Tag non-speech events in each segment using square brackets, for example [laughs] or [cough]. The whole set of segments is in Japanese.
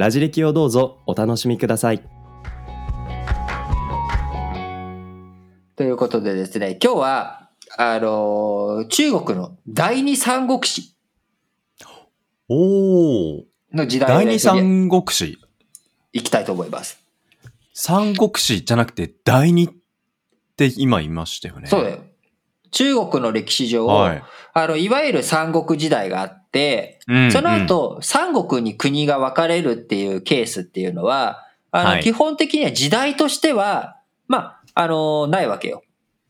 ラジ歴をどうぞお楽しみください。ということでですね今日はあの中国の第二三国志おお。の時代を第二ね三国志。いきたいと思います。三国志じゃなくて第二って今言いましたよね。そうだよ。中国の歴史上、はい。あの、いわゆる三国時代があって、うんその、後、三国に国が分かれるっていうケースっていうのは、あの、はい。基本的には時代としては、まあ、あの、ないわけよ。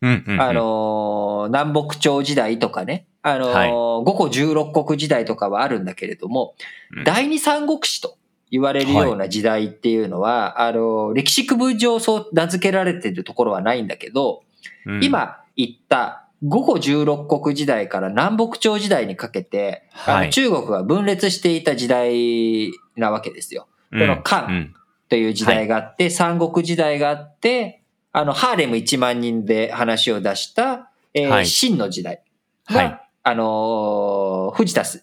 うんうんうん、あの、南北朝時代とかね、あの、はい。五胡十六国時代とかはあるんだけれども、うん。第二三国志と言われるような時代っていうのは、あの、歴史区分上そう名付けられてるところはないんだけど、うん、今言った五胡十六国時代から南北朝時代にかけて、あはい。の中国は分裂していた時代なわけですよ。うん、この漢うん。という時代があって、三国時代があって、あの、ハーレム1万人で話を出した、えーはい。秦の時代が、はい。あのー藤田進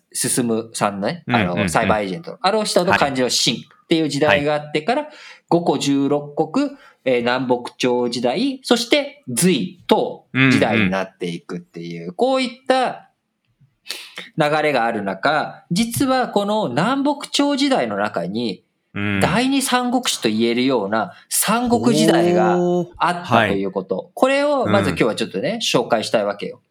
さんのね、あの、うんうん。うんサイバーエージェント。の、あの人の漢字の秦っていう時代があってから、五胡十六国、えー南北朝時代、そして隋と時代になっていくっていう、こういった流れがある中、実はこの南北朝時代の中に、うん、第二三国志と言えるような三国時代があったということ。これをまず今日はちょっとね、紹介したいわけよ。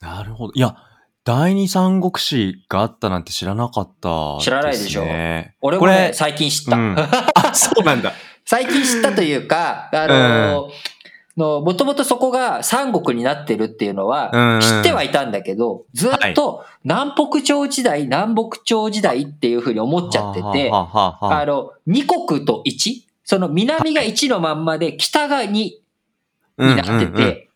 なるほど。いや、第二三国志があったなんて知らなかった、知らないでしょね俺もね、最近知った。うんあ、そうなんだ。最近知ったというか、あのの、もともとそこが三国になってるっていうのは知ってはいたんだけど、ずっと南北朝時代、南北朝時代っていうふうに思っちゃってて、はあの、二国と一その南が1のまんまで北が2になってて、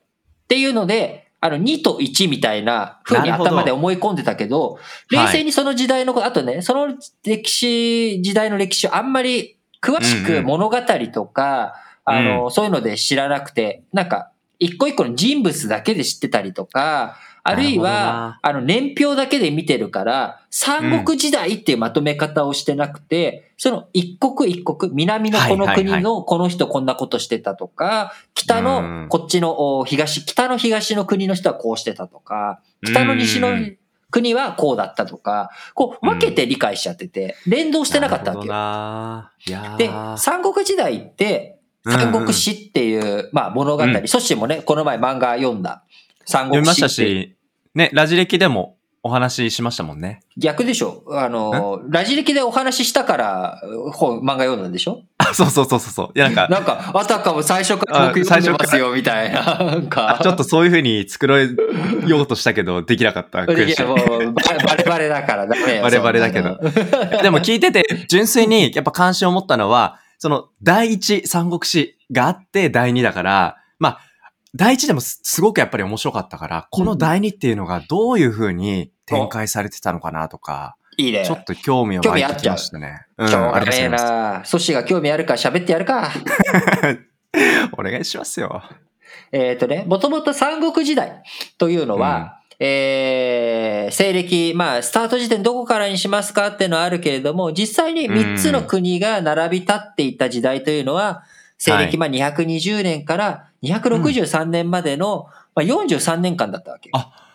っていうので、あの、2と1みたいな風になるほど。頭で思い込んでたけど、はい冷静にその時代のこと、あとね、その歴史、時代の歴史をあんまり詳しくうんうん。物語とか、あの、そういうので知らなくて、なんか、一個一個の人物だけで知ってたりとか、あるいはな、あの、年表だけで見てるから、三国時代っていうまとめ方をしてなくて、その一国一国、南のこの国のこの人こんなことしてたとか、北うのん。こっちのお東、北の東の国の人はこうしてたとか、北の西のうん国はこうだったとか、こう分けて理解しちゃってて、連動してなかったわけよ。で、三国時代って、三国志っていう、まあ物語、うん。ソッシーもね、この前漫画読んだ。三読みましたし、ね、ラジ歴でもお話ししましたもんね。逆でしょ。あの、ラジ歴でお話ししたから、本、漫画読んだんでしょ？あ、[laughs] そうそうそうそうそう。いや、なんか、なんか、あたかも最初から僕あ読んでますよ、みたいな。なんかあ、ちょっとそういう風に作ろようとしたけど、できなかった。[laughs] 悔しいや、もう、バレバレだからダメよ。[laughs] バレバレだけど。でも聞いてて、純粋にやっぱ関心を持ったのは、その、第一三国志があって、第二だから、まあ、第一でもすすごくやっぱり面白かったから、この第二っていうのがどういう風に展開されてたのかなとか、いいね。ちょっと興味を湧いてきましたね。うん、しょうがありがとうねえございまな。ソシが興味あるから喋ってやるか。す。[laughs] お願いしますよ。えっとね、もともと三国時代というのは、えー、西暦、まあ、スタート時点どこからにしますかっていうのはあるけれども、実際に3つの国が並び立っていた時代というのは、西暦、まあ、220年から263年までの、まあ、43年間だったわけ。あ、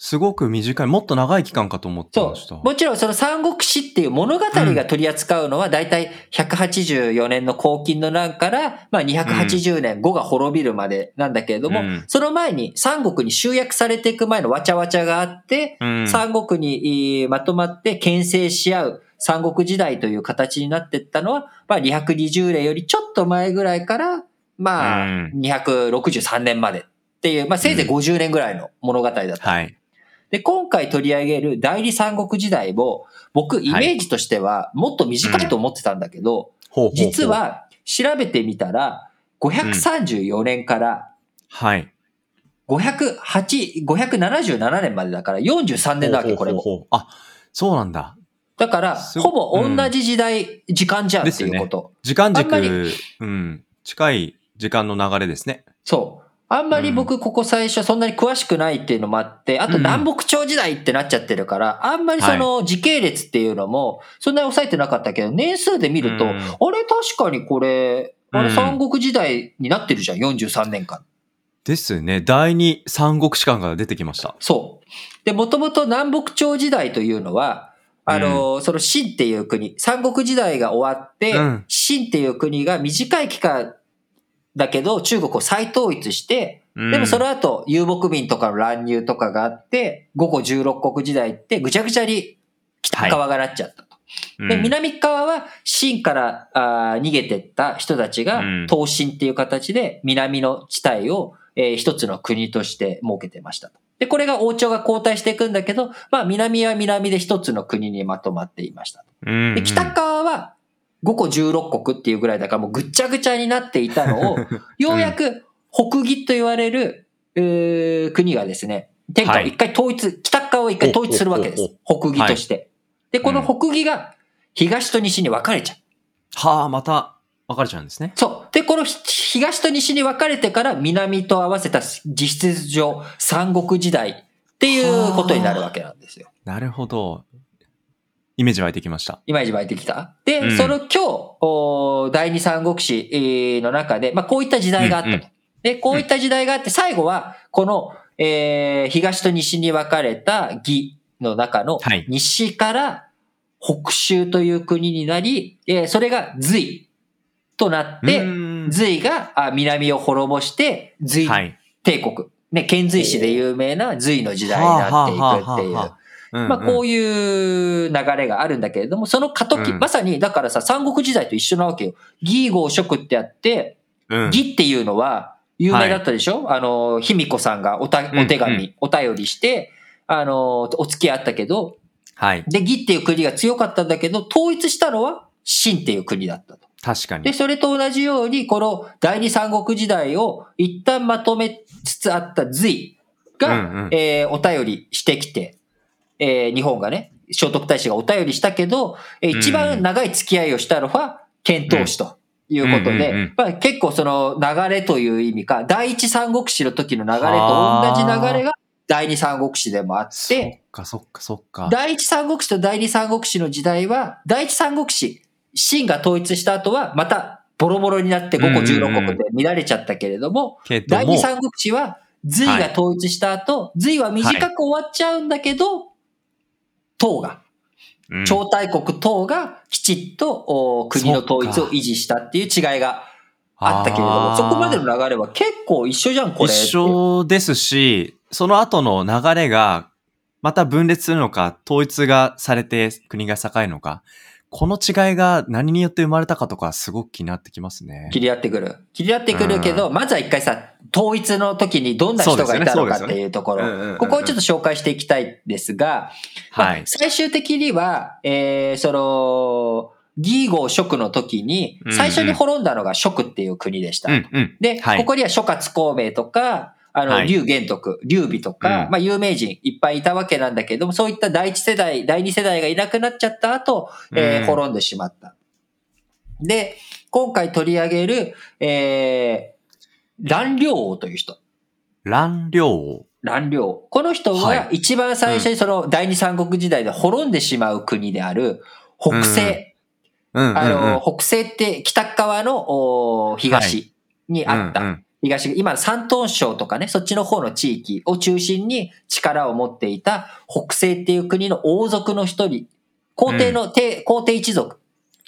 すごく短い、もっと長い期間かと思ってそました。う。もちろんその三国志っていう物語が取り扱うのは、だいたい184年の黄金の乱から、まあ280年5が滅びるまでなんだけれども、うんその前に三国に集約されていく前のわちゃわちゃがあって、うん三国にえーまとまって牽制し合う三国時代という形になっていったのは、まあ220年よりちょっと前ぐらいから、まあうん263年までっていう、まあせいぜい50年ぐらいの物語だった。はい。で、今回取り上げる代理三国時代も、僕、イメージとしてはもっと短いと思ってたんだけど、ほうほうほう実、は、調べてみたら、534年からはい。508、577年までだから43年だわけ、これも。ほうほうほうあ、そうなんだ。だから、すほぼ同じ時代、時間じゃんっていうこと。時間軸、うん、近い時間の流れですね。そう。あんまり僕ここ最初そんなに詳しくないっていうのもあって、あとうん南北朝時代ってなっちゃってるから、あんまりその時系列っていうのもそんなに抑えてなかったけど、年数で見ると、うんあれ確かにこれ、あれうん三国時代になってるじゃん、43年間。ですね。第二三国志観が出てきました。そう。で、もともと南北朝時代というのは、あの、その秦っていう国、三国時代が終わって、うん秦っていう国が短い期間だけど中国を再統一して、うん。でもその後遊牧民とかの乱入とかがあって、午後16国時代ってぐちゃぐちゃに北側がなっちゃったと。で、うん。南側は秦からあー逃げてった人たちがうん。東秦っていう形で南の地帯を、えー一つの国として設けてましたと。で、これが王朝が交代していくんだけど、まあ南は南で一つの国にまとまっていましたで、北側は5個16国っていうぐらいだからもうぐっちゃぐちゃになっていたのを、[laughs] ようやく北義と言われる、うー国がですね、天下を一回統一、北側を一回統一するわけです。北義として。で、この北義が東と西に分かれちゃう。はあ、また分かれちゃうんですね。そう。で、このひ東と西に分かれてから南と合わせた実質上三国時代っていうことになるわけなんですよ。なるほど。イメージ湧いてきました。イメージ湧いてきた？で、うんその今日、お第二三国志えーの中で、まあこういった時代があったと。うんうんで、こういった時代があって、最後は、この、えー東と西に分かれた義の中のはい、西から北州という国になり、えーそれが隋となって、うん隋があ南を滅ぼして、隋はい。帝国。ね、遣隋使で有名な隋の時代になっていくっていう。ういういう流れがあるんだけれども、その過渡期、うんまさにだからさ、三国時代と一緒なわけよ。義号職ってあって、うん、義っていうのは有名だったでしょ、あの、卑弥呼さんがおたお手紙、うんうんお便りして、あの、お付き合ったけど、はい。で、義っていう国が強かったんだけど、統一したのは秦っていう国だったと。で、確かに。それと同じように、この第二三国時代を一旦まとめつつあった隋が、うんうんえーお便りしてきて、えー日本がね、聖徳太子がお便りしたけど、えー一番長い付き合いをしたのは、遣唐使ということで、うんうんうんまあ、結構その流れという意味か、第一三国志の時の流れと同じ流れが第二三国志でもあっ、そってか、そっか、そっか。第一三国志と第二三国志の時代は、第一三国志、秦が統一した後は、またボロボロになって5個16国で乱れちゃったけれども、けども。第二、三国志は、隋が統一した後、隋は短く終わっちゃうんだけど、唐が、うん。超大国唐がきちっとお国の統一を維持したっていう違いがあったけれども、そこまでの流れは結構一緒じゃん、これ。一緒ですし、その後の流れが、また分裂するのか、統一がされて国が栄えるのか、この違いが何によって生まれたかとか、すごく気になってきますね。切り合ってくる。切り合ってくるけど、まずは一回さ、統一の時にどんな人がいたのかっていうところ、ねねうんうんうんうんここをちょっと紹介していきたいですが、まあはい。最終的には、えー、その、義号蜀の時にうんう、ん最初に滅んだのが蜀っていう国でした。うん、うん。で、はいここには諸葛孔明とか、あの、はい劉玄徳、劉備とか、うんまあ有名人いっぱいいたわけなんだけども、そういった第一世代、第二世代がいなくなっちゃった後、え滅んでしまった。で、今回取り上げる、えー、蘭陵王という人。乱領王。蘭陵。この人はが一番最初にその第二三国時代で滅んでしまう国である北西。うん。あの、北西って北側のお東にあった。うんうん東、今、山東省とかね、そっちの方の地域を中心に力を持っていた北西っていう国の王族の一人、皇帝の、帝皇帝一族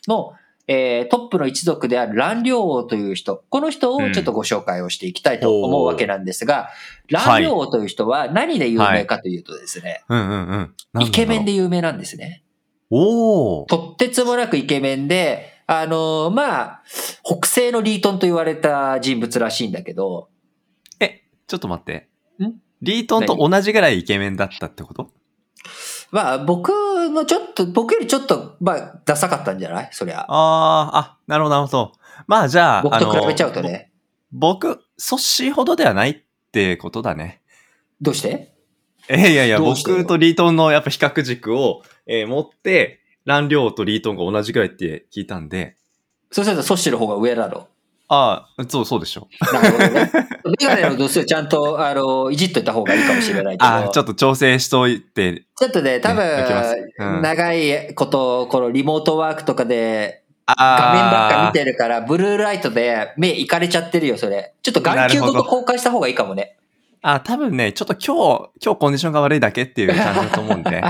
の、えートップの一族である蘭陵王という人、この人をちょっとご紹介をしていきたいと思うわけなんですが、蘭陵王という人は何で有名かというとですね、うんうんうん。イケメンで。で有名なんですね。おー。とってつもなくイケメンで、あのーまあ、北西のリートンと言われた人物らしいんだけど、え、ちょっと待って。ん？リートンと同じぐらいイケメンだったってこと？まあ僕のちょっと、僕よりちょっと、まあ、ダサかったんじゃない？そりゃ。ああ、あ、なるほど、なるほど。まあじゃあ、僕と比べちゃうとね。僕、ソッシーほどではないってことだね。どうして？えいやいや、僕とリートンのやっぱ比較軸を、えー持って、ランリョウとリートンが同じぐらいって聞いたんで、そうするとソッシーの方が上だろああ、そう、そうでしょ。う。なるほどね。メガネの度数ちゃんと、あの、いじっといた方がいいかもしれないけど。あ [laughs] あ、ちょっと調整しといて、ちょっとね、多分、うん長いこと、このリモートワークとかで、画あ面ばっか見あ、てるから、ブルーライトで目いかれちゃってるよ、それ。ちょっと眼球ごと交換した方がいいかもね。あ多分ね、ちょっと今日、今日コンディションが悪いだけっていう感じだと思うんで、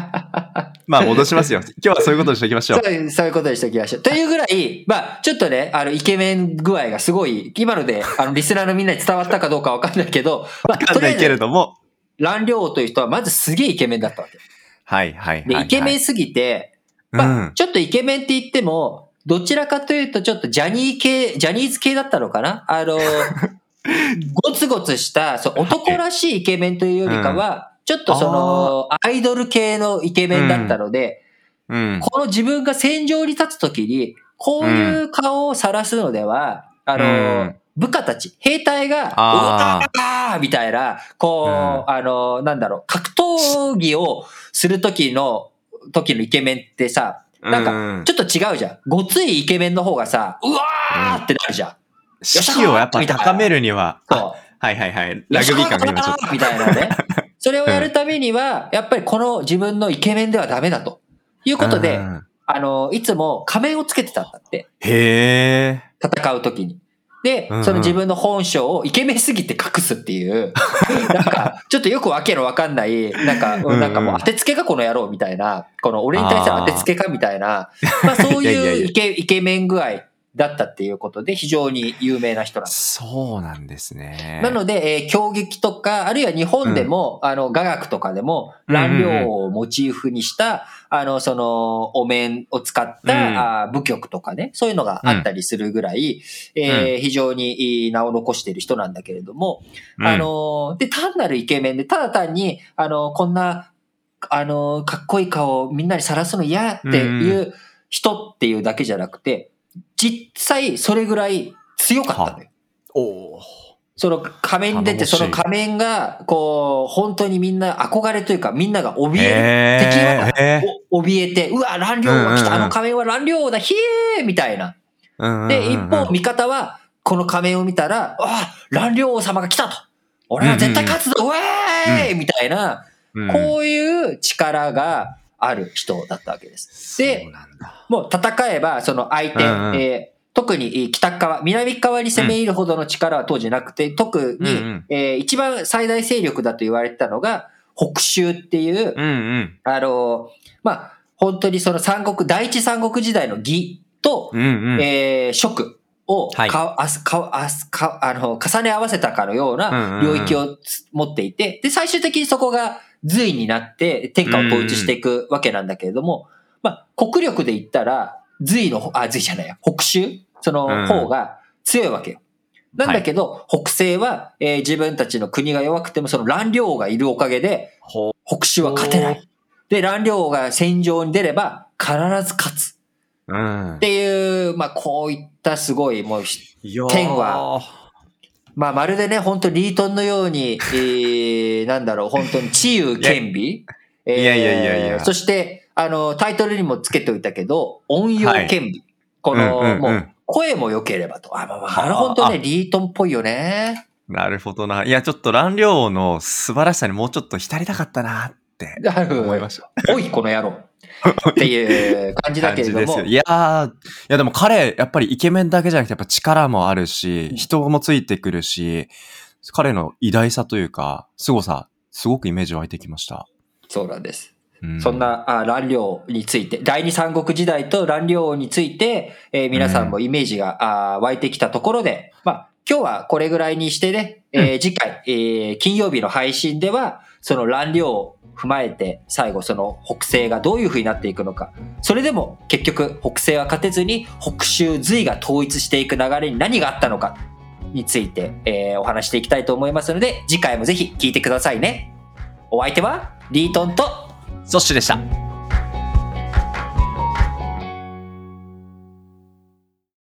まあ戻しますよ。[laughs] 今日はそういうことにしておきましょう。そうそういうことにしておきましょう。というぐらい、まあ、ちょっとね、あの、イケメン具合がすごい、今ので、あの、リスナーのみんなに伝わったかどうかわかんないけど、[laughs] まあ、わかんないけれど。ども、蘭陵という人は、まずすげえイケメンだったわけ。はいはいはい、で、はい。イケメンすぎて、まあ、うん。ちょっとイケメンって言っても、どちらかというと、ちょっとジャニー系、ジャニーズ系だったのかな？あの、[laughs] ゴツゴツした、そう男らしいイケメンというよりかは、ちょっとその、アイドル系のイケメンだったので、うん。この自分が戦場に立つときに、こういう顔を晒すのでは、あの、うん部下たち、兵隊が、うわあーみたいな、こう、あの、なんだろう、格闘技をするときの、時のイケメンってさ、なんか、うんちょっと違うじゃん。ごついイケメンの方がさ、うわーってなるじゃん。士気をやっぱ高めるには。はいはいはい。ラグビー感が今ちょっと。みたいなね。[laughs] それをやるためには、やっぱりこの自分のイケメンではダメだと。いうことで、うんあの、いつも仮面をつけてたんだって。へえ。戦う時に。でその自分の本性をイケメンすぎて隠すっていう、[laughs] なんか、ちょっとよくわけのわかんない、なんか、なんかもう当てつけかこの野郎みたいな、この俺に対しての当てつけかみたいな、まあそういう [laughs] イケイケメン具合だったっていうことで非常に有名な人なんです。そうなんですね。なので、えー競技とか、あるいは日本でも、あの、雅楽とかでも、うんうんうん乱量をモチーフにした、あの、その、お面を使った、うん。あー舞曲とかね、そういうのがあったりするぐらい、えー非常に名を残している人なんだけれども、うん。あの、で、単なるイケメンで、ただ単に、あの、こんな、あの、かっこいい顔をみんなにさらすの嫌っていう人っていうだけじゃなくて、実際それぐらい強かったのよ。おー。その仮面に出て、その仮面が、こう、本当にみんな憧れというか、みんなが怯える。敵へは怯えて、うわ、乱量が来た、あの仮面は乱量だ、ひえーみたいな。で、一方、味方は、この仮面を見たら、あ乱量王様が来たと。俺は絶対勝つぞ、ウェーイみたいな、うん、こういう力がある人だったわけです。で。もう戦えば、その相手、うんうんえー特にえー北側、南側に攻め入るほどの力は当時なくて、特に、うんうんえー一番最大勢力だと言われてたのが、北州っていう、うんうん。あの、まあ、本当にその三国、第一三国時代の義と、うんうん。えー職をはいか、あすかあすかあの重ね合わせたかのよううんうんなうん領域をつ持っていて、で、最終的にそこが隋になって天下を統一していくわけなんだけれども、まあ、国力で言ったら、隋の方、あ、隋じゃないや、北州そのうん方が強いわけよ。なんだけど、北西は、えー自分たちの国が弱くても、その乱領王がいるおかげで、ほ北州は勝てない。で、乱領王が戦場に出れば、必ず勝つ。うんっ。ていう、まあ、こういったすごい、もう、天天は、まあ、まるでね、本当リートンのように、[laughs] えー、なんだろう、本当に治癒兼備？えーいやいやいやいやそして、あの、タイトルにもつけておいたけど、音用兼備。この、うんうんうんもう、声も良ければと。あ、まあまあ、あれ本当ね、リートンっぽいよね。なるほどな。いや、ちょっと乱量の素晴らしさにもうちょっと浸りたかったなって思いました。おい、この野郎。っていう感じだ感けれども。いやー、いやでも彼、やっぱりイケメンだけじゃなくて、やっぱ力もあるし、人もついてくるし、彼の偉大さというか、凄さ、すごくイメージ湧いてきました。そうなんです。うんそんな、あ乱領について、第二三国時代と乱領について、えー皆さんもイメージが、あー湧いてきたところで、まあ、今日はこれぐらいにしてね、えー次回、えー金曜日の配信では、その乱量を踏まえて、最後その北西がどういう風になっていくのか。それでも結局北西は勝てずに、北州隋が統一していく流れに何があったのかについて、えーお話していきたいと思いますので、次回もぜひ聞いてくださいね。お相手は、リートンと、ソッシュでした。